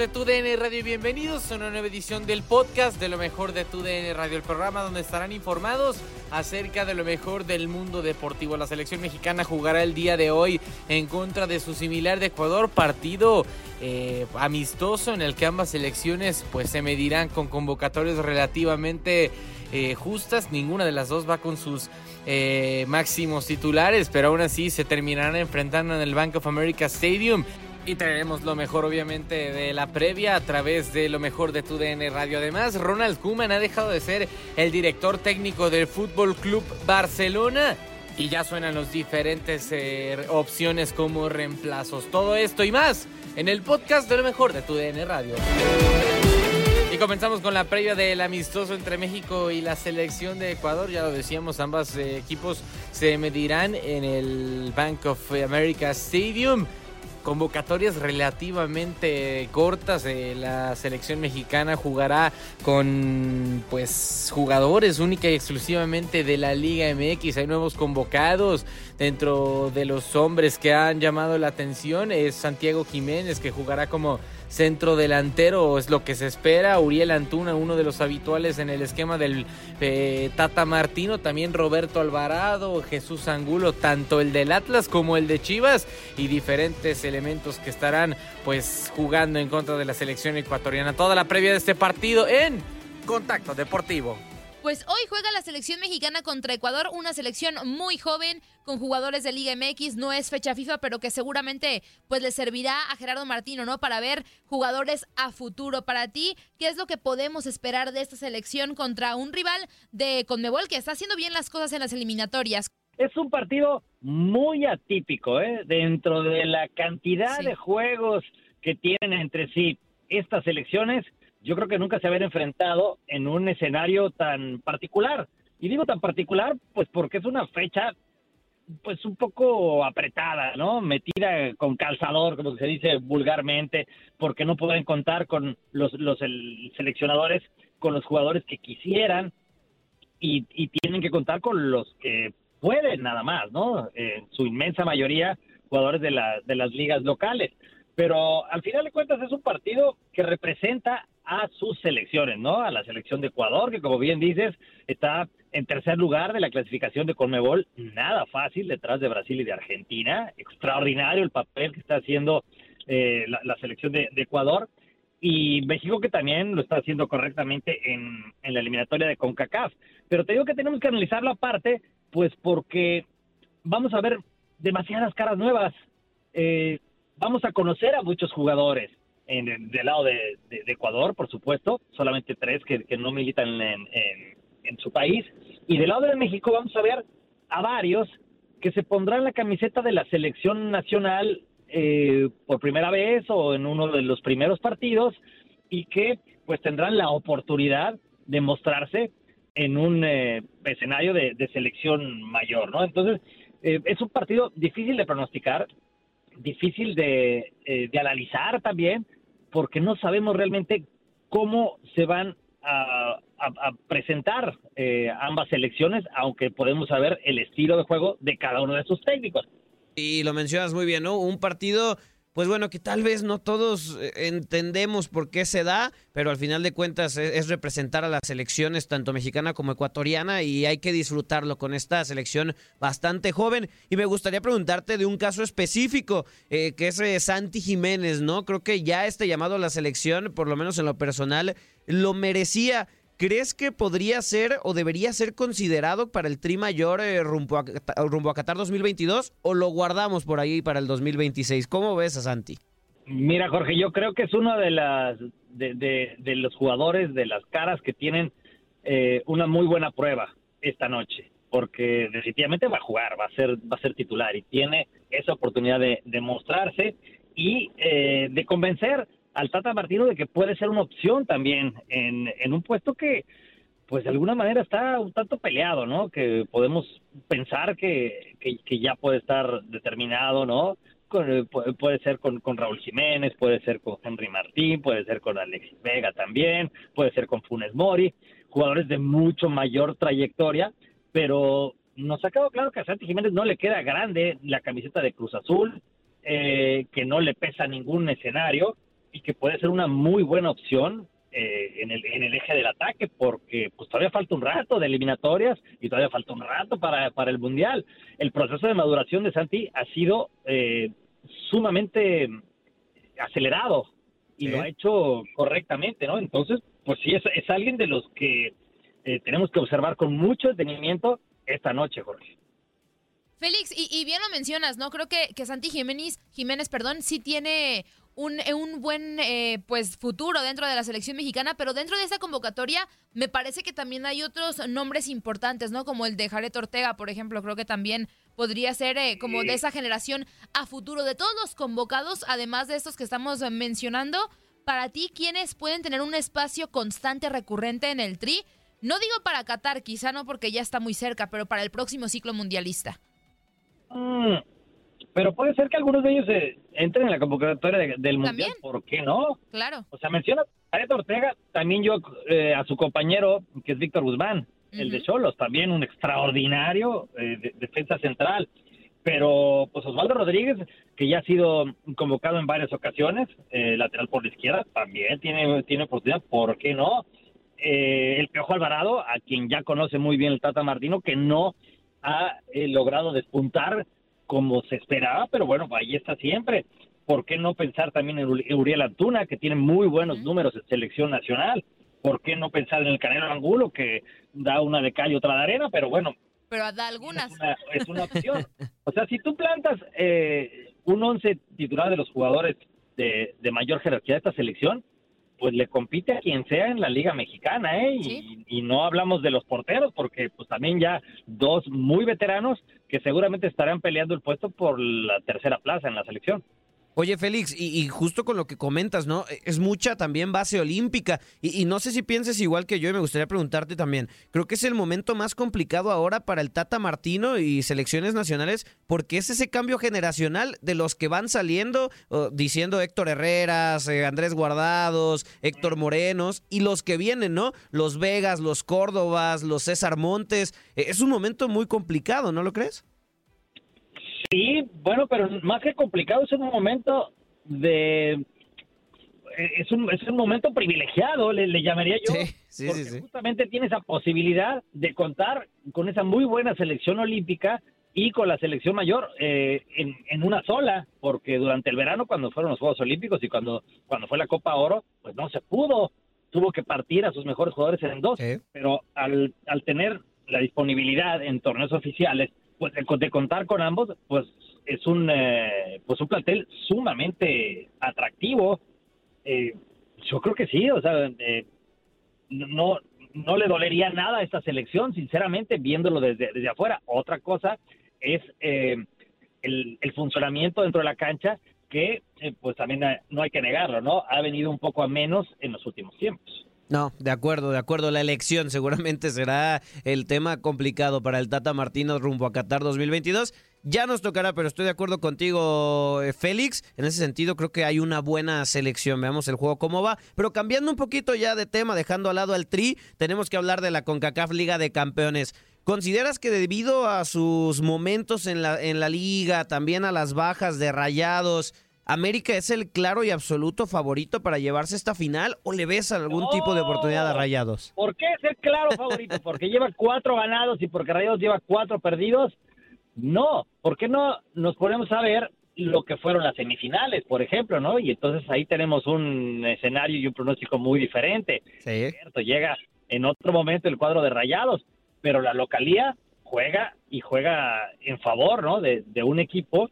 ¿Qué tal amigos de TUDN Radio? Bienvenidos a una nueva edición del podcast de lo mejor de TUDN Radio, el programa donde estarán informados acerca de lo mejor del mundo deportivo. La selección mexicana jugará el día de hoy en contra de su similar de Ecuador, partido eh, amistoso en el que ambas selecciones pues se medirán con convocatorias relativamente eh, justas. Ninguna de las dos va con sus eh, máximos titulares, pero aún así se terminarán enfrentando en el Bank of America Stadium. Y traeremos lo mejor, obviamente, de la previa a través de lo mejor de tu DN Radio. Además, Ronald Koeman ha dejado de ser el director técnico del Fútbol Club Barcelona. Y ya suenan las diferentes eh, opciones como reemplazos. Todo esto y más en el podcast de lo mejor de tu DN Radio. Y comenzamos con la previa del amistoso entre México y la selección de Ecuador. Ya lo decíamos, ambos eh, equipos se medirán en el Bank of America Stadium convocatorias relativamente cortas. Eh, la selección mexicana jugará con pues jugadores única y exclusivamente de la Liga MX. Hay nuevos convocados dentro de los hombres que han llamado la atención. Es Santiago Jiménez que jugará como centro delantero, es lo que se espera. Uriel Antuna, uno de los habituales en el esquema del eh, Tata Martino, también Roberto Alvarado, Jesús Angulo, tanto el del Atlas como el de Chivas y diferentes elementos que estarán pues jugando en contra de la selección ecuatoriana. Toda la previa de este partido en Contacto Deportivo. Pues hoy juega la selección mexicana contra Ecuador, una selección muy joven con jugadores de Liga MX, no es fecha FIFA, pero que seguramente pues le servirá a Gerardo Martino, ¿no? Para ver jugadores a futuro. Para ti, ¿qué es lo que podemos esperar de esta selección contra un rival de Conmebol que está haciendo bien las cosas en las eliminatorias? Es un partido muy atípico, ¿eh? Dentro de la cantidad Sí. de juegos que tienen entre sí estas selecciones, yo creo que nunca se habían enfrentado en un escenario tan particular. Y digo tan particular, pues porque es una fecha, pues un poco apretada, ¿no? Metida con calzador, como se dice vulgarmente, porque no pueden contar con los, los el- seleccionadores, con los jugadores que quisieran y, tienen que contar con los que pueden nada más, ¿no? En su inmensa mayoría jugadores de, la, de las ligas locales. Pero al final de cuentas es un partido que representa a sus selecciones, ¿no? A la selección de Ecuador, que como bien dices, está en tercer lugar de la clasificación de Conmebol, nada fácil detrás de Brasil y de Argentina. Extraordinario el papel que está haciendo eh, la, selección de, Ecuador. Y México que también lo está haciendo correctamente en, la eliminatoria de CONCACAF. Pero te digo que tenemos que analizarlo aparte, pues porque vamos a ver demasiadas caras nuevas. Eh, vamos a conocer a muchos jugadores. En, del lado de, Ecuador, por supuesto, solamente tres que, no militan en, en, su país. Y del lado de México vamos a ver a varios que se pondrán la camiseta de la selección nacional eh, por primera vez o en uno de los primeros partidos y que pues tendrán la oportunidad de mostrarse en un eh, escenario de, selección mayor, ¿no? Entonces, eh, es un partido difícil de pronosticar, difícil de, eh, de, analizar también, porque no sabemos realmente cómo se van a, presentar ambas selecciones, aunque podemos saber el estilo de juego de cada uno de sus técnicos. Y lo mencionas muy bien, ¿no? Un partido pues bueno, que tal vez no todos eh, entendemos por qué se da, pero al final de cuentas es, representar a las selecciones tanto mexicana como ecuatoriana y hay que disfrutarlo con esta selección bastante joven. Y me gustaría preguntarte de un caso específico, eh, que es eh, Santi Jiménez, ¿no? Creo que ya este llamado a la selección, por lo menos en lo personal, lo merecía. ¿Crees que podría ser o debería ser considerado para el Tri Mayor eh, rumbo, a, rumbo a Qatar 2022 o lo guardamos por ahí para el 2026? ¿Cómo ves a Santi? Mira, Jorge, yo creo que es uno de las de, los jugadores de las caras que tienen eh, una muy buena prueba esta noche, porque definitivamente va a jugar, va a ser va a ser titular y tiene esa oportunidad de, de mostrarse y eh, de convencer al Tata Martino de que puede ser una opción también en, un puesto que, pues de alguna manera está un tanto peleado, ¿no? Que podemos pensar que, que, ya puede estar determinado, ¿no? Con, puede, ser con, con, Raúl Jiménez, puede ser con Henry Martín, puede ser con Alexis Vega también, puede ser con Funes Mori, jugadores de mucho mayor trayectoria, pero nos ha quedado claro que a Santi Jiménez no le queda grande la camiseta de Cruz Azul, eh, que no le pesa ningún escenario, y que puede ser una muy buena opción eh, en, el, en el eje del ataque, porque pues todavía falta un rato de eliminatorias y todavía falta un rato para, para el Mundial. El proceso de maduración de Santi ha sido eh, sumamente acelerado y lo ha hecho correctamente, ¿no? Entonces, pues sí, es, es alguien de los que eh, tenemos que observar con mucho detenimiento esta noche, Jorge. Félix, y, y, bien lo mencionas, ¿no? Creo que, que Santi Jiménez, Jiménez, perdón, sí tiene un, eh, un buen eh, pues futuro dentro de la selección mexicana, pero dentro de esa convocatoria me parece que también hay otros nombres importantes, ¿no? Como el de Jared Ortega, por ejemplo, creo que también podría ser eh, como de esa generación a futuro. De todos los convocados, además de estos que estamos mencionando, para ti, ¿quiénes pueden tener un espacio constante, recurrente en el Tri? No digo para Qatar, quizá no porque ya está muy cerca, pero para el próximo ciclo mundialista. Mm, pero puede ser que algunos de ellos eh, entren en la convocatoria del Mundial, ¿por qué no? Claro. O sea, menciona a Ortega, también yo eh, a su compañero, que es Víctor Guzmán, el de Cholos, también un extraordinario eh, defensa central. Pero, pues Osvaldo Rodríguez, que ya ha sido convocado en varias ocasiones, lateral por la izquierda, también tiene, tiene oportunidad, ¿por qué no? el Piojo Alvarado, a quien ya conoce muy bien el Tata Martino, que no ha logrado despuntar como se esperaba, pero bueno, ahí está siempre. ¿Por qué no pensar también en Uriel Antuna, que tiene muy buenos números en selección nacional? ¿Por qué no pensar en el Canelo Angulo, que da una de cal y otra de arena? Pero bueno. Pero da algunas. Es una, opción. o sea, si tú plantas eh, un once titular de los jugadores de, de mayor jerarquía de esta selección, pues le compite a quien sea en la Liga Mexicana, ¿eh? Y, no hablamos de los porteros, porque pues también ya dos muy veteranos que seguramente estarán peleando el puesto por la tercera plaza en la selección. Oye, Félix, y, justo con lo que comentas, ¿no? Es mucha también base olímpica. Y, no sé si pienses igual que yo y me gustaría preguntarte también. Creo que es el momento más complicado ahora para el Tata Martino y selecciones nacionales porque es ese cambio generacional de los que van saliendo, diciendo Héctor Herreras, eh, Andrés Guardados, Héctor Morenos, y los que vienen, ¿no? Los Vegas, los Córdobas, los César Montes. Eh, es un momento muy complicado, ¿no lo crees? Sí, bueno, pero más que complicado es un momento de eh, es un, es un momento privilegiado, le, le llamaría yo, Sí, sí, porque sí, sí. justamente tiene esa posibilidad de contar con esa muy buena selección olímpica y con la selección mayor eh, en, en una sola, porque durante el verano cuando fueron los Juegos Olímpicos y cuando, cuando fue la Copa Oro, pues no se pudo, tuvo que partir a sus mejores jugadores en dos, pero al, al tener la disponibilidad en torneos oficiales, pues de, contar con ambos, pues es un eh, pues un plantel sumamente atractivo. Eh, yo creo que sí, o sea, eh, no no le dolería nada a esta selección, sinceramente, viéndolo desde, desde afuera. Otra cosa es eh, el, el funcionamiento dentro de la cancha, que pues también no hay que negarlo, ¿no? Ha venido un poco a menos en los últimos tiempos. No, de acuerdo, de acuerdo. La elección seguramente será el tema complicado para el Tata Martino rumbo a Qatar 2022. Ya nos tocará, pero estoy de acuerdo contigo, eh, Félix. En ese sentido, creo que hay una buena selección. Veamos el juego cómo va. Pero cambiando un poquito ya de tema, dejando al lado al Tri, tenemos que hablar de la CONCACAF Liga de Campeones. ¿Consideras que debido a sus momentos en la, en la liga, también a las bajas de rayados, América es el claro y absoluto favorito para llevarse esta final o le ves algún tipo de oportunidad a rayados? ¿Por qué es el claro favorito? ¿Porque lleva cuatro ganados y porque Rayados lleva cuatro perdidos? No, ¿por qué no nos ponemos a ver lo que fueron las semifinales, por ejemplo, ¿no? Y entonces ahí tenemos un escenario y un pronóstico muy diferente. Sí. Cierto, llega en otro momento el cuadro de Rayados, pero la localía juega y juega en favor, ¿no? De, de un equipo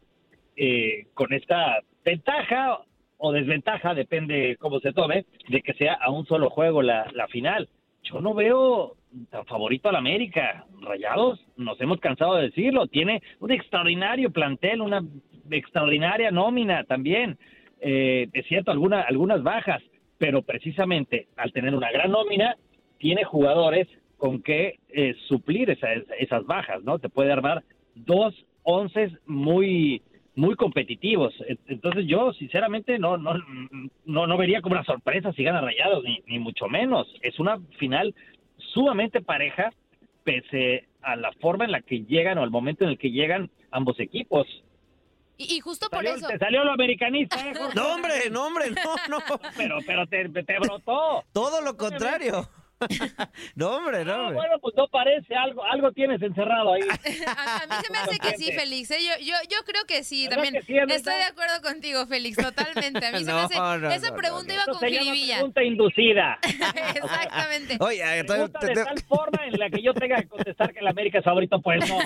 eh, con esta ventaja o desventaja, depende cómo se tome, de que sea a un solo juego la, la final. Yo no veo tan favorito al América. Rayados, nos hemos cansado de decirlo, tiene un extraordinario plantel, una extraordinaria nómina también. Eh, es cierto, alguna, algunas bajas, pero precisamente al tener una gran nómina, tiene jugadores con que eh, suplir esas, esas bajas, ¿no? Te puede armar dos once muy muy competitivos. Entonces yo sinceramente no no no, no vería como una sorpresa si gana Rayados ni, ni mucho menos. Es una final sumamente pareja pese a la forma en la que llegan o el momento en el que llegan ambos equipos. Y, y justo por eso. Te salió lo americanista, ¿eh? No, hombre, no, hombre, no, no. Pero, pero te, te brotó. Todo lo contrario. No, hombre, no, Ah, bueno, pues no parece, algo, algo tienes encerrado ahí. A, a mí se me hace que sí. Félix. ¿eh? Yo, yo, yo creo que sí, ¿Verdad también. que sí, Anita? Estoy de acuerdo contigo, Félix, totalmente. A mí se me hace. no, esa no, pregunta no, iba con jiribilla. pregunta inducida. Exactamente. Oye, te- Pregunta te- de te- tal forma en la que yo tenga que contestar que el América es favorito, pues no.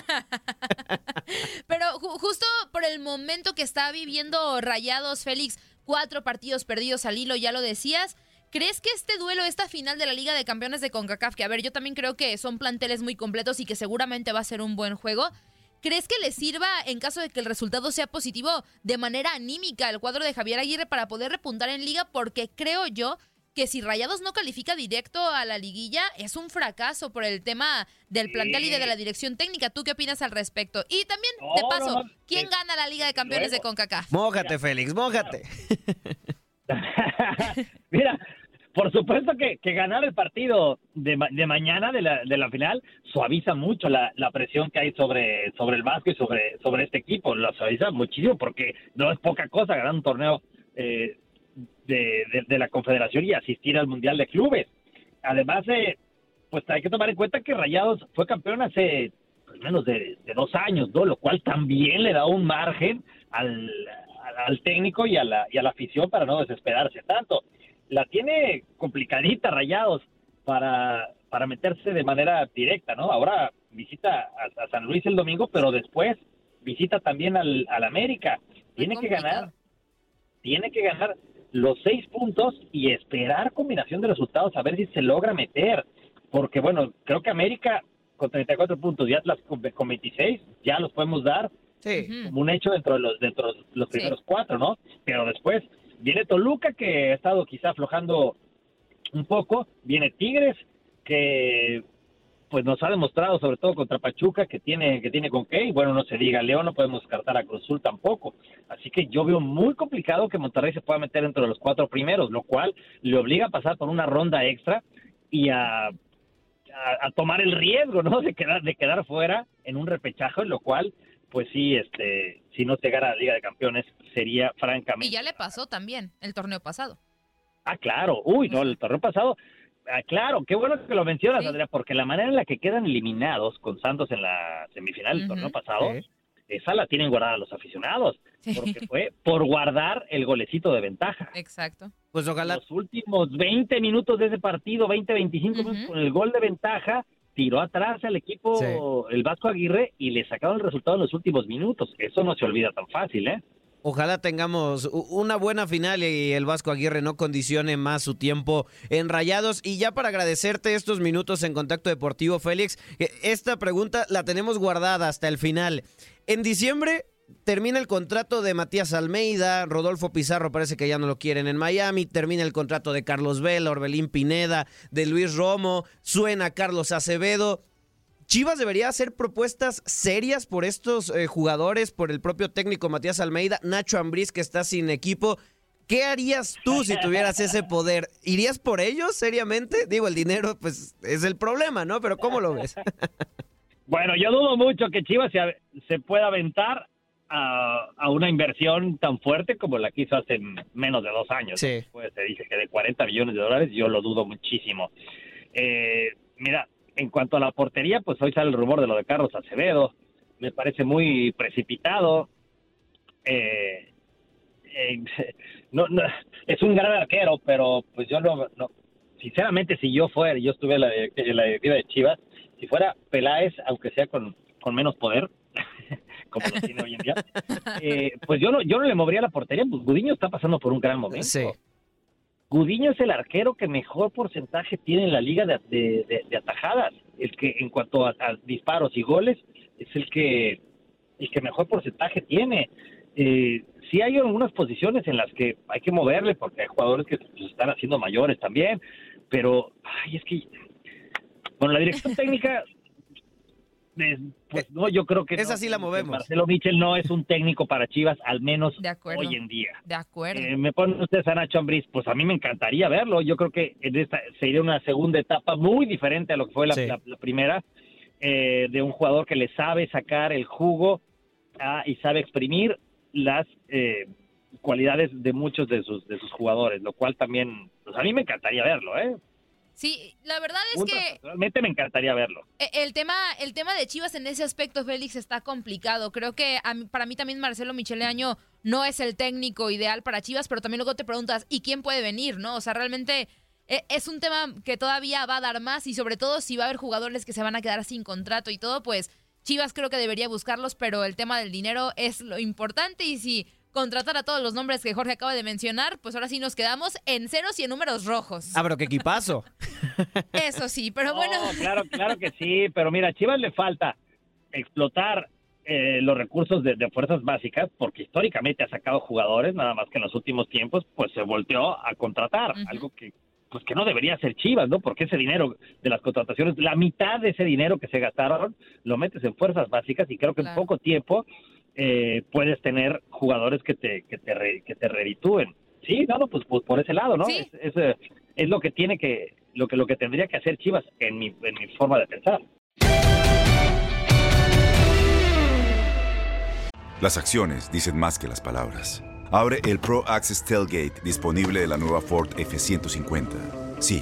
Pero ju- justo por el momento que está viviendo Rayados, Félix, cuatro partidos perdidos al hilo, ya lo decías. ¿Crees que este duelo, esta final de la Liga de Campeones de CONCACAF, que a ver, yo también creo que son planteles muy completos y que seguramente va a ser un buen juego, ¿crees que le sirva, en caso de que el resultado sea positivo, de manera anímica al cuadro de Javier Aguirre para poder repuntar en Liga? Porque creo yo que si Rayados no califica directo a la liguilla, es un fracaso por el tema del plantel y de la dirección técnica. ¿Tú qué opinas al respecto? Y también, No, de no, paso, no, ¿quién gana la Liga de Campeones de. CONCACAF? Mójate, Félix, mójate. Mira, por supuesto que, que ganar el partido de, de mañana de la, de la final suaviza mucho la, la presión que hay sobre, sobre el Vasco y sobre, sobre este equipo. Lo suaviza muchísimo porque no es poca cosa ganar un torneo eh, de, de- la Confederación y asistir al Mundial de Clubes. Además, eh, pues hay que tomar en cuenta que Rayados fue campeón hace menos de, de dos años, ¿no? Lo cual también le da un margen al, al, al técnico y a, la, y a la afición para no desesperarse tanto. La tiene complicadita Rayados para, para meterse de manera directa, ¿no? Ahora visita a, a San Luis el domingo, pero después visita también al, al América. Tiene que ganar, tiene que ganar los seis puntos y esperar combinación de resultados a ver si se logra meter. Porque, bueno, creo que América con 34 puntos y Atlas con, con 26 ya los podemos dar Sí. como un hecho dentro de los, dentro de los primeros cuatro, ¿no? Pero después viene Toluca, que ha estado quizá aflojando un poco, viene Tigres, que pues nos ha demostrado, sobre todo contra Pachuca, que tiene, que tiene con qué, y bueno, no se diga, León no podemos descartar a Cruz Azul tampoco. Así que yo veo muy complicado que Monterrey se pueda meter entre los cuatro primeros, lo cual le obliga a pasar por una ronda extra y a, a, a tomar el riesgo, ¿no? De quedar, de quedar fuera en un repechaje, lo cual, pues sí, este, si no se gana la Liga de Campeones, sería francamente Y ya le pasó también el torneo pasado. Ah, claro. Uy, no, el torneo pasado. Ah, claro, qué bueno que lo mencionas, Andrea, porque la manera en la que quedan eliminados con Santos en la semifinal del torneo pasado, esa la tienen guardada los aficionados, porque fue por guardar el golecito de ventaja. Exacto. Pues ojalá. Los últimos 20 minutos de ese partido, 20, 25 minutos con el gol de ventaja, tiró atrás al equipo el Vasco Aguirre y le sacaron el resultado en los últimos minutos. Eso no se olvida tan fácil, ¿eh? Ojalá tengamos una buena final y el Vasco Aguirre no condicione más su tiempo en rayados. Y ya para agradecerte estos minutos en Contacto Deportivo, Félix, eh, esta pregunta la tenemos guardada hasta el final. En diciembre termina el contrato de Matías Almeida, Rodolfo Pizarro parece que ya no lo quieren en Miami, termina el contrato de Carlos Vela, Orbelín Pineda, de Luis Romo, suena Carlos Acevedo. Chivas debería hacer propuestas serias por estos eh, jugadores, por el propio técnico Matías Almeida, Nacho Ambriz que está sin equipo. ¿Qué harías tú si tuvieras ese poder? ¿Irías por ellos seriamente? Digo, el dinero pues es el problema, ¿no? Pero ¿cómo lo ves? bueno, yo dudo mucho que Chivas se, pueda aventar a, una inversión tan fuerte como la que hizo hace menos de dos años. Sí. Pues se dice que de 40 millones de dólares, yo lo dudo muchísimo. Eh, mira, en cuanto a la portería, pues hoy sale el rumor de lo de Carlos Acevedo. Me parece muy precipitado. Eh, eh, no, no, es un gran arquero, pero pues yo no, no sinceramente, si yo fuera, yo estuve en la, la directiva de Chivas, si fuera Peláez, aunque sea con, con menos poder, como lo tiene hoy en día, eh, pues yo no, yo no le movería la portería, pues Gudiño está pasando por un gran momento. Sí. Gudiño es el arquero que mejor porcentaje tiene en la liga de, atajadas. El que en cuanto a, disparos y goles es el que el que mejor porcentaje tiene. Eh, sí hay algunas posiciones en las que hay que moverle porque hay jugadores que se están haciendo mayores también, pero ay, es que con la dirección técnica pues no, yo creo que esa sí la movemos. Marcelo Michel no es un técnico para Chivas, al menos hoy en día. De acuerdo. Eh, me pone usted a Nacho Ambriz, pues a mí me encantaría verlo. Yo creo que en esta sería una segunda etapa muy diferente a lo que fue la, primera, eh, de un jugador que le sabe sacar el jugo ah, y sabe exprimir las eh, cualidades de muchos de sus de sus jugadores, lo cual también, pues a mí me encantaría verlo, ¿eh? Sí, la verdad es que realmente me encantaría verlo. E, el tema, el tema de Chivas en ese aspecto, Félix, está complicado. Creo que para mí también Marcelo Michele Año no es el técnico ideal para Chivas, pero también luego te preguntas, ¿y quién puede venir? ¿No? O sea, realmente e, es un tema que todavía va a dar más y sobre todo si va a haber jugadores que se van a quedar sin contrato y todo, pues Chivas creo que debería buscarlos, pero el tema del dinero es lo importante y si contratar a todos los nombres que Jorge acaba de mencionar, pues ahora sí nos quedamos en ceros y en números rojos. Ah, pero qué equipazo. Eso sí, pero bueno. Claro, claro que sí, pero mira, a Chivas le falta explotar eh, los recursos de, fuerzas básicas, porque históricamente ha sacado jugadores, nada más que en los últimos tiempos, pues se volteó a contratar, algo que pues que no debería ser Chivas, ¿no? Porque ese dinero de las contrataciones, la mitad de ese dinero que se gastaron, lo metes en fuerzas básicas y creo que en poco tiempo eh, puedes tener jugadores que te, que te, que te reditúen. Sí, no, pues, pues, por ese lado, ¿no? Es, eh, es, lo que tiene que, lo que, lo que tendría que hacer Chivas en mi, en mi forma de pensar. Las acciones dicen más que las palabras. Abre el Pro Access Tailgate disponible de la nueva Ford F-150. Sí,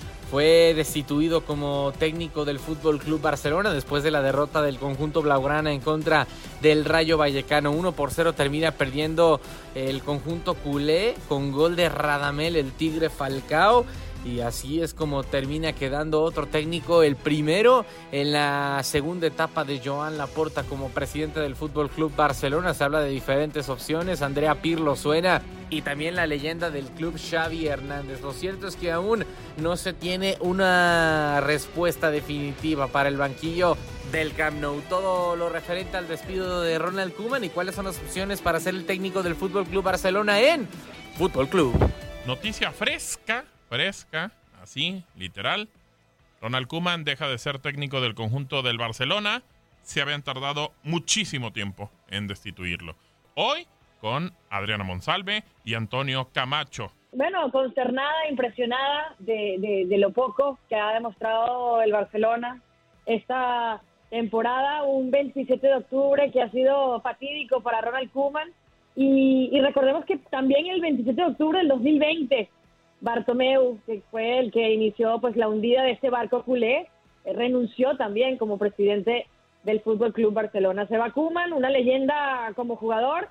fue destituido como técnico del Fútbol Club Barcelona después de la derrota del conjunto blaugrana en contra del Rayo Vallecano. 1 por 0 termina perdiendo el conjunto culé con gol de Radamel, el Tigre Falcao. Y así es como termina quedando otro técnico, el primero en la segunda etapa de Joan Laporta como presidente del Fútbol Club Barcelona. Se habla de diferentes opciones. Andrea Pirlo suena y también la leyenda del club Xavi Hernández. Lo cierto es que aún no se tiene una respuesta definitiva para el banquillo del Camp Nou. Todo lo referente al despido de Ronald Koeman y cuáles son las opciones para ser el técnico del Fútbol Club Barcelona en Fútbol Club noticia fresca, fresca, así, literal. Ronald Koeman deja de ser técnico del conjunto del Barcelona. Se habían tardado muchísimo tiempo en destituirlo. Hoy con Adriana Monsalve y Antonio Camacho. Bueno, consternada, impresionada de, de, lo poco que ha demostrado el Barcelona esta temporada, un 27 de octubre que ha sido fatídico para Ronald Koeman. Y, y, recordemos que también el 27 de octubre del 2020, Bartomeu, que fue el que inició pues la hundida de este barco culé, eh, renunció también como presidente del Fútbol Club Barcelona. Se va Koeman, una leyenda como jugador,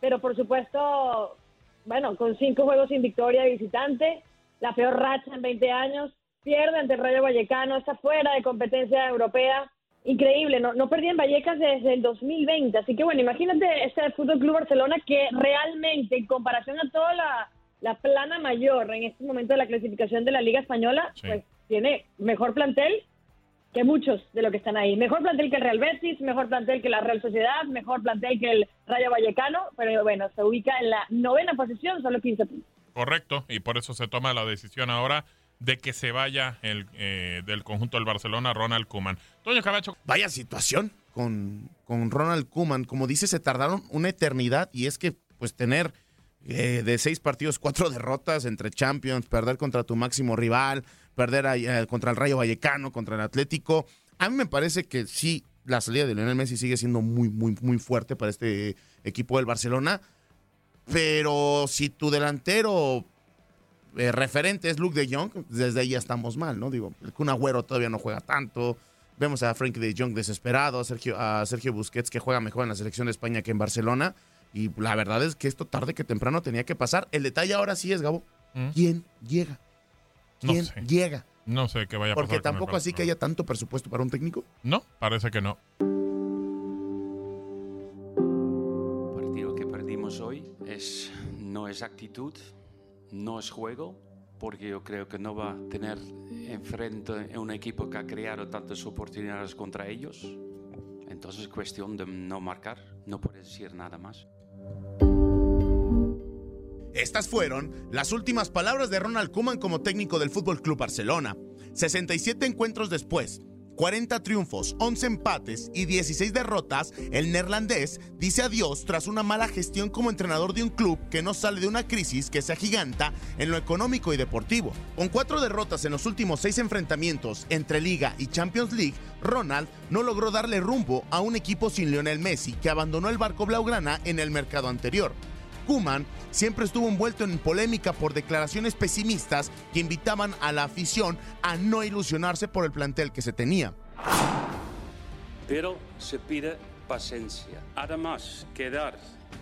pero por supuesto, bueno, con cinco juegos sin victoria de visitante, la peor racha en 20 años, pierde ante el Rayo Vallecano, está fuera de competencia europea. Increíble, no, no perdía en Vallecas desde el 2020. Así que bueno, imagínate este Fútbol Club Barcelona que realmente, en comparación a toda la, la plana mayor en este momento de la clasificación de la Liga Española, pues tiene mejor plantel que muchos de los que están ahí. Mejor plantel que el Real Betis, mejor plantel que la Real Sociedad, mejor plantel que el Rayo Vallecano, pero bueno, se ubica en la novena posición, solo 15 puntos. Correcto, y por eso se toma la decisión ahora de que se vaya el eh, del conjunto del Barcelona Ronald Kuman. Toño Cabacho. Vaya situación con, con Ronald Kuman. Como dice, se tardaron una eternidad y es que pues tener eh, de seis partidos, cuatro derrotas entre Champions, perder contra tu máximo rival, perder eh, contra el Rayo Vallecano, contra el Atlético. A mí me parece que sí, la salida de Lionel Messi sigue siendo muy, muy, muy fuerte para este equipo del Barcelona. Pero si tu delantero eh, referente es Luke de Jong, desde ahí ya estamos mal, ¿no? Digo, el Kun Agüero todavía no juega tanto. Vemos a Frankie de Jong desesperado, a Sergio, a Sergio Busquets que juega mejor en la selección de España que en Barcelona. Y la verdad es que esto tarde que temprano tenía que pasar. El detalle ahora sí es, Gabo, ¿Mm? ¿quién llega? ¿Quién llega? No sé qué vaya a pasar. Porque tampoco así que haya tanto presupuesto para un técnico. No, parece que no. El partido que perdimos hoy es, no es actitud, no es juego, porque yo creo que no va a tener enfrente un equipo que ha creado tantas oportunidades contra ellos. Entonces es cuestión de no marcar, no puedes decir nada más. Estas fueron las últimas palabras de Ronald Koeman como técnico del Fútbol Club Barcelona. 67 encuentros después, 40 triunfos, 11 empates y 16 derrotas, el neerlandés dice adiós tras una mala gestión como entrenador de un club que no sale de una crisis que se agiganta en lo económico y deportivo. Con cuatro derrotas en los últimos seis enfrentamientos entre Liga y Champions League, Ronald no logró darle rumbo a un equipo sin Lionel Messi que abandonó el barco blaugrana en el mercado anterior. Kuman siempre estuvo envuelto en polémica por declaraciones pesimistas que invitaban a la afición a no ilusionarse por el plantel que se tenía. Pero se pide paciencia. Además, quedar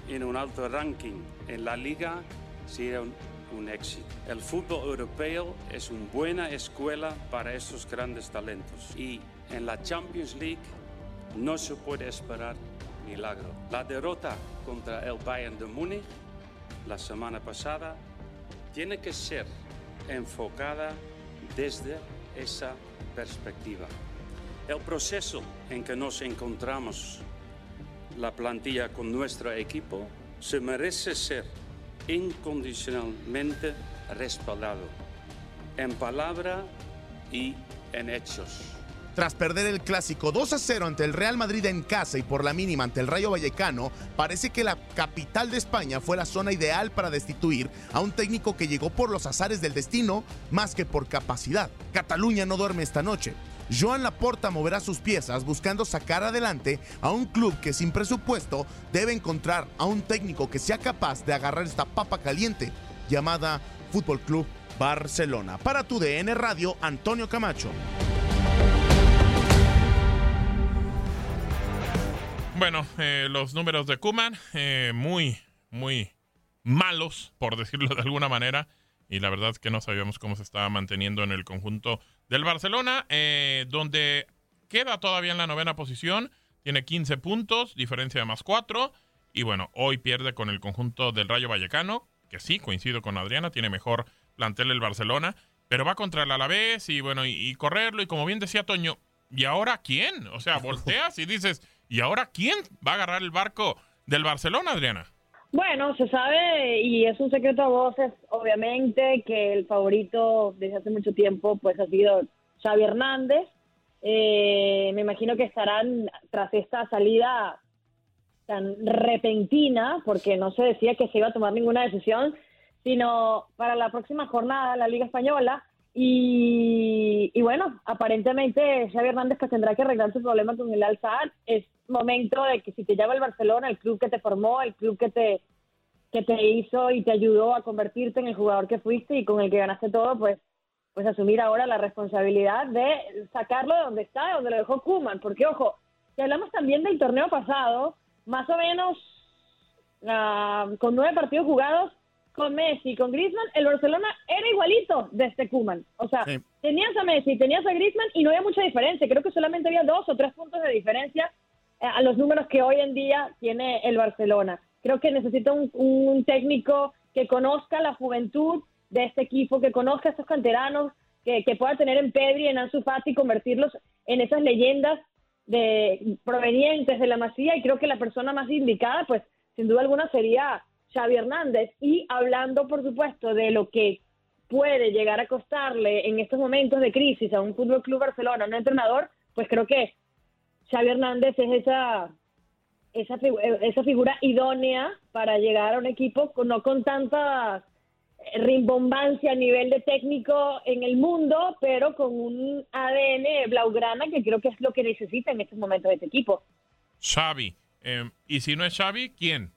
en un alto ranking en la liga sería un, un éxito. El fútbol europeo es una buena escuela para estos grandes talentos y en la Champions League no se puede esperar milagro. La derrota contra el Bayern de Múnich la semana pasada tiene que ser enfocada desde esa perspectiva. El proceso en que nos encontramos la plantilla con nuestro equipo se merece ser incondicionalmente respaldado en palabra y en hechos. Tras perder el clásico 2 a 0 ante el Real Madrid en casa y por la mínima ante el Rayo Vallecano, parece que la capital de España fue la zona ideal para destituir a un técnico que llegó por los azares del destino más que por capacidad. Cataluña no duerme esta noche. Joan Laporta moverá sus piezas buscando sacar adelante a un club que sin presupuesto debe encontrar a un técnico que sea capaz de agarrar esta papa caliente llamada Fútbol Club Barcelona. Para tu DN Radio, Antonio Camacho. Bueno, eh, los números de Kuman, eh, muy, muy malos, por decirlo de alguna manera. Y la verdad es que no sabíamos cómo se estaba manteniendo en el conjunto del Barcelona, eh, donde queda todavía en la novena posición. Tiene 15 puntos, diferencia de más 4. Y bueno, hoy pierde con el conjunto del Rayo Vallecano, que sí, coincido con Adriana, tiene mejor plantel el Barcelona. Pero va contra el Alavés y bueno, y, y correrlo. Y como bien decía Toño, ¿y ahora quién? O sea, volteas y dices ¿Y ahora quién va a agarrar el barco del Barcelona, Adriana? Bueno, se sabe y es un secreto a voces, obviamente, que el favorito desde hace mucho tiempo pues ha sido Xavi Hernández. Eh, me imagino que estarán tras esta salida tan repentina, porque no se decía que se iba a tomar ninguna decisión, sino para la próxima jornada la Liga Española. Y, y bueno, aparentemente Xavi Hernández pues tendrá que arreglar su problema con el al Es momento de que si te llama el Barcelona, el club que te formó, el club que te, que te hizo y te ayudó a convertirte en el jugador que fuiste y con el que ganaste todo, pues pues asumir ahora la responsabilidad de sacarlo de donde está, de donde lo dejó Kuman. Porque, ojo, si hablamos también del torneo pasado, más o menos ah, con nueve partidos jugados, con Messi, con Griezmann, el Barcelona era igualito de este Kuman. O sea, tenías a Messi, tenías a Griezmann y no había mucha diferencia. Creo que solamente había dos o tres puntos de diferencia eh, a los números que hoy en día tiene el Barcelona. Creo que necesita un, técnico que conozca la juventud de este equipo, que conozca a estos canteranos, que, pueda tener en Pedri, en Ansu Fati, convertirlos en esas leyendas de provenientes de la Masía y creo que la persona más indicada, pues sin duda alguna sería Xavi Hernández. Y hablando, por supuesto, de lo que puede llegar a costarle en estos momentos de crisis a un Fútbol Club Barcelona, a un entrenador, pues creo que Xavi Hernández es esa, esa, esa figura idónea para llegar a un equipo con, no con tanta rimbombancia a nivel de técnico en el mundo, pero con un ADN blaugrana que creo que es lo que necesita en estos momentos este equipo. Xavi. Em, y si no es Xavi, ¿quién?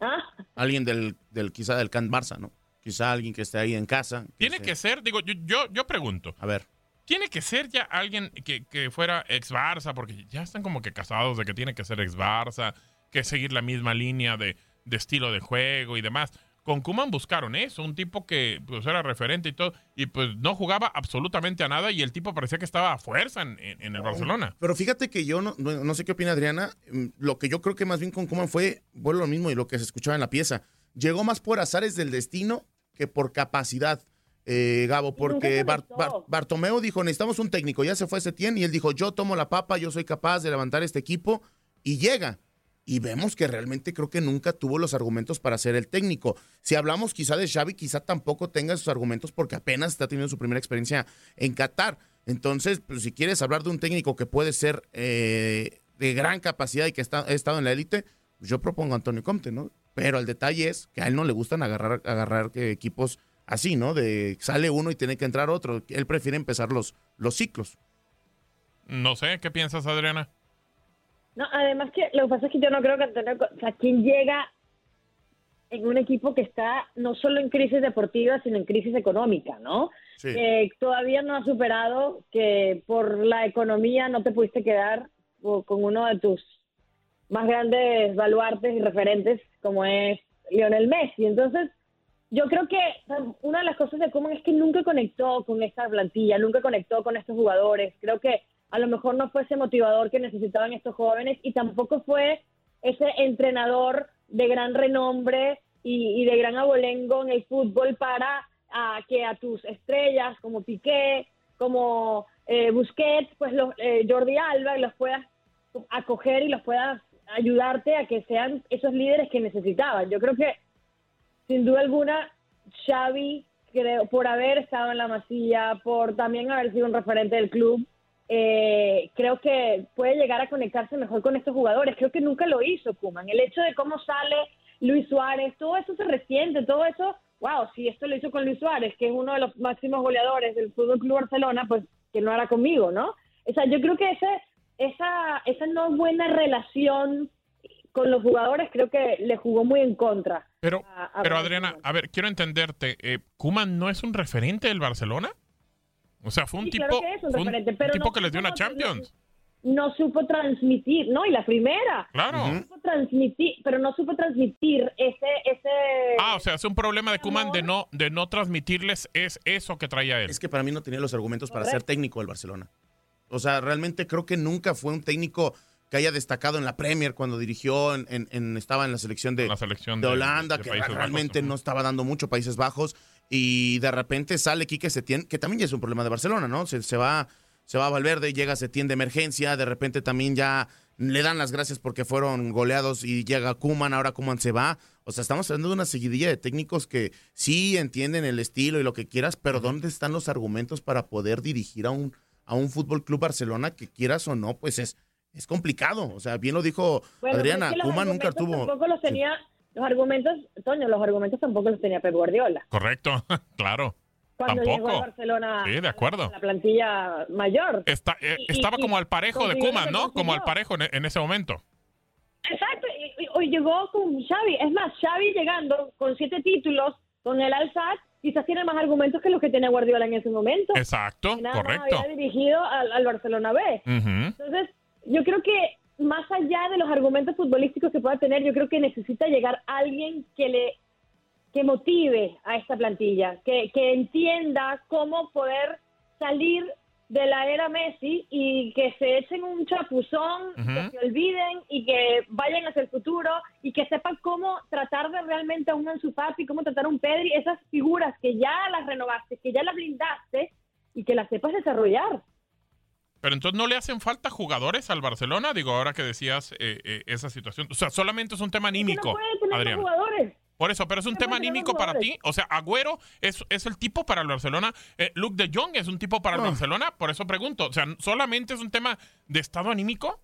¿Ah? Alguien del, del quizá del Can Barça, ¿no? Quizá alguien que esté ahí en casa. Tiene que ser, digo, yo, yo, yo pregunto. A ver. Tiene que ser ya alguien que, que fuera ex Barça, porque ya están como que casados de que tiene que ser ex Barça, que seguir la misma línea de, de estilo de juego y demás con Kuman buscaron eso, un tipo que pues, era referente y todo, y pues no jugaba absolutamente a nada y el tipo parecía que estaba a fuerza en, el Barcelona. Pero fíjate que yo no, no, sé qué opina Adriana, mm, lo que yo creo que más bien con Kuman fue, bueno, lo mismo y lo que se escuchaba en la pieza, llegó más por azares del destino que por capacidad. Eh, Gabo, porque Bartomeu dijo, necesitamos un técnico, ya se fue Setien y él dijo, yo tomo la papa, yo soy capaz de levantar este equipo y llega y vemos que realmente creo que nunca tuvo los argumentos para ser el técnico. Si hablamos quizá de Xavi, quizá tampoco tenga esos argumentos porque apenas está teniendo su primera experiencia en Qatar. Entonces, pues, si quieres hablar de un técnico que puede ser eh, de gran capacidad y que está, ha estado en la élite, pues, yo propongo a Antonio Comte, ¿no? Pero el detalle es que a él no le gustan agarrar, agarrar equipos así, ¿no? De sale uno y tiene que entrar otro. Él prefiere empezar los, los ciclos. No sé, ¿qué piensas, Adriana? No, además que lo que pasa es que yo no creo que Antonio, o sea, quien llega en un equipo que está no solo en crisis deportiva, sino en crisis económica, ¿no? Sí. todavía no ha superado que por la economía no te pudiste quedar con uno de tus más grandes baluartes y referentes como es Lionel Messi. Entonces, yo creo que una de las cosas de Koeman es que nunca conectó con esta plantilla, nunca conectó con estos jugadores. Creo que a lo mejor no fue ese motivador que necesitaban estos jóvenes y tampoco fue ese entrenador de gran renombre y, de gran abolengo en el fútbol para que a tus estrellas como Piqué, como eh, Busquets, pues los, eh, Jordi Alba, los puedas acoger y los puedas ayudarte a que sean esos líderes que necesitaban. Yo creo que, sin duda alguna, Xavi, creo, por haber estado en la masilla, por también haber sido un referente del club, eh, creo que puede llegar a conectarse mejor con estos jugadores. Creo que nunca lo hizo Kuman. El hecho de cómo sale Luis Suárez, todo eso se resiente, todo eso, wow, si esto lo hizo con Luis Suárez, que es uno de los máximos goleadores del Fútbol Club Barcelona, pues que no hará conmigo, ¿no? O sea, yo creo que ese, esa, esa no buena relación con los jugadores creo que le jugó muy en contra. Pero, pero Adriana, a ver, quiero entenderte, eh, ¿Kuman no es un referente del Barcelona? O sea, fue un tipo, que, tipo que les dio una Champions. No supo transmitir, no, y la primera. Claro. No supo transmitir, pero no supo transmitir ese, ese. Ah, o sea, es un problema de Kuman de no, de no transmitirles es eso que traía él. Es que para mí no tenía los argumentos para ser técnico del Barcelona. O sea, realmente creo que nunca fue un técnico que haya destacado en la Premier cuando dirigió, en, estaba en la selección de, selección de Holanda, que realmente no estaba dando mucho Países Bajos y de repente sale Quique Setién, que también ya es un problema de Barcelona, ¿no? Se, se va se va a Valverde, llega Setién de emergencia, de repente también ya le dan las gracias porque fueron goleados y llega Kuman, ahora Kuman se va. O sea, estamos hablando de una seguidilla de técnicos que sí entienden el estilo y lo que quieras, pero ¿dónde están los argumentos para poder dirigir a un, a un Fútbol Club Barcelona que quieras o no? Pues es, es complicado. O sea, bien lo dijo Bueno, Adriana, es que Kuman nunca tuvo. Tampoco los tenía, los argumentos, Toño, los argumentos tampoco los tenía Pep Guardiola. Correcto, claro. Cuando llegó Tampoco. a Barcelona Sí, de acuerdo. a la plantilla mayor. Está- eh, Y- estaba y como al parejo de que ¿no? Como al parejo en, en ese momento. Exacto, y, hoy llegó con Xavi. Es más, Xavi llegando con siete títulos con el Al-Sadd, quizás tiene más argumentos que los que tenía Guardiola en ese momento. Exacto, Que nada más correcto. había dirigido al, al Barcelona B. Entonces, yo creo que más allá de los argumentos futbolísticos que pueda tener, yo creo que necesita llegar alguien que le que motive a esta plantilla, que, que entienda cómo poder salir de la era Messi y que se echen un chapuzón, que se olviden y que vayan hacia el futuro y que sepan cómo tratar de realmente a un Ansu Fati, cómo tratar a un Pedri, esas figuras que ya las renovaste, que ya las blindaste y que las sepas desarrollar. Pero entonces no le hacen falta jugadores al Barcelona, digo, ahora que decías eh, eh, esa situación. O sea, solamente es un tema anímico, puede tener Adrián. jugadores. Por eso, pero es un tema anímico para ti. O sea, Agüero es, es el tipo para el Barcelona. Eh, Luke de Jong es un tipo para el Barcelona. Por eso pregunto. O sea, ¿solamente es un tema de estado anímico?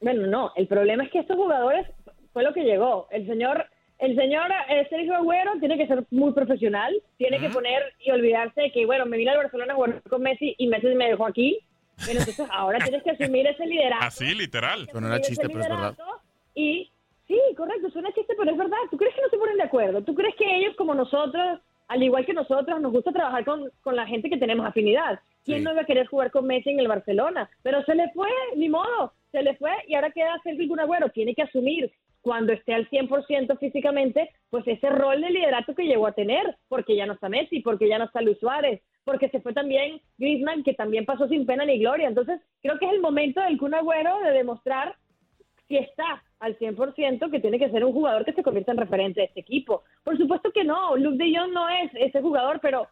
Bueno, no, el problema es que estos jugadores fue lo que llegó. El señor, el señor eh, Sergio Agüero tiene que ser muy profesional, tiene que poner y olvidarse de que, bueno, me vine al Barcelona a jugar con Messi y Messi me dejó aquí. Pero entonces ahora tienes que asumir ese liderazgo. Así, literal. Suena chiste, pero es verdad. Y sí, correcto, suena chiste, pero es verdad. ¿Tú crees que no se ponen de acuerdo? ¿Tú crees que ellos, como nosotros, al igual que nosotros, nos gusta trabajar con, con la gente que tenemos afinidad? ¿Quién no iba a querer jugar con Messi en el Barcelona? Pero se le fue, ni modo, se le fue y ahora queda Sergio Kun Agüero. Tiene que asumir cuando esté al 100% físicamente, pues ese rol de liderato que llegó a tener, porque ya no está Messi, porque ya no está Luis Suárez, porque se fue también Griezmann, que también pasó sin pena ni gloria. Entonces, creo que es el momento del Kun Agüero de demostrar si está al 100% que tiene que ser un jugador que se convierta en referente de este equipo. Por supuesto que no, Luke de Jong no es ese jugador, pero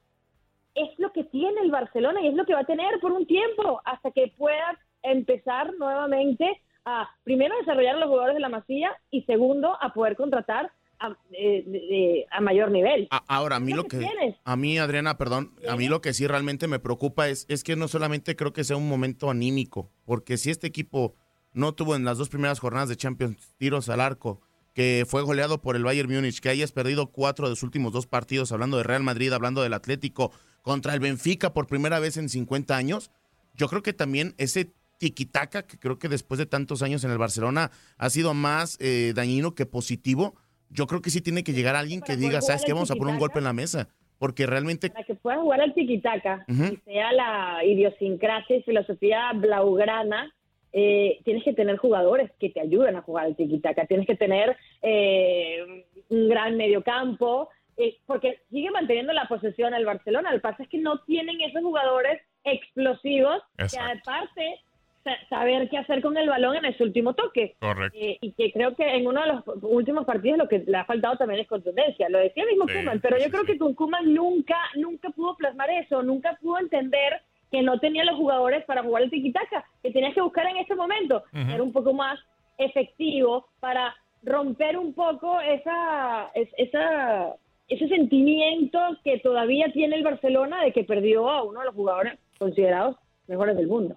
es lo que tiene el Barcelona y es lo que va a tener por un tiempo hasta que pueda empezar nuevamente a, primero, desarrollar a los jugadores de la masía y segundo, a poder contratar a, eh, a mayor nivel. A- Ahora, a mí lo que, a mí, Adriana, perdón, a mí lo que sí realmente me preocupa es, es que no solamente creo que sea un momento anímico, porque si este equipo no tuvo en las dos primeras jornadas de Champions tiros al arco, que fue goleado por el Bayern Múnich, que hayas perdido cuatro de los últimos dos partidos, hablando de Real Madrid, hablando del Atlético, contra el Benfica por primera vez en 50 años, yo creo que también ese tiquitaca, que creo que después de tantos años en el Barcelona ha sido más eh, dañino que positivo, yo creo que sí tiene que llegar alguien que diga, ¿sabes qué? al Vamos a poner un golpe en la mesa. Porque realmente Para que puedan jugar al tiquitaca Ujú. y sea la idiosincrasia y filosofía blaugrana, eh, tienes que tener jugadores que te ayuden a jugar al tiquitaca. Tienes que tener eh, un gran mediocampo, eh, porque sigue manteniendo la posesión el Barcelona. Lo que pasa es que no tienen esos jugadores explosivos Exacto. que aparte saber qué hacer con el balón en ese último toque. Correcto. Eh, y que creo que en uno de los últimos partidos lo que le ha faltado también es contundencia. Lo decía mismo Sí, Koeman, pero yo creo que con Koeman nunca, nunca pudo plasmar eso, nunca pudo entender que no tenía los jugadores para jugar el tiquitaca, que tenías que buscar en ese momento, Ujú. ser un poco más efectivo para romper un poco esa, es- esa, ese sentimiento que todavía tiene el Barcelona de que perdió a uno de los jugadores considerados mejores del mundo.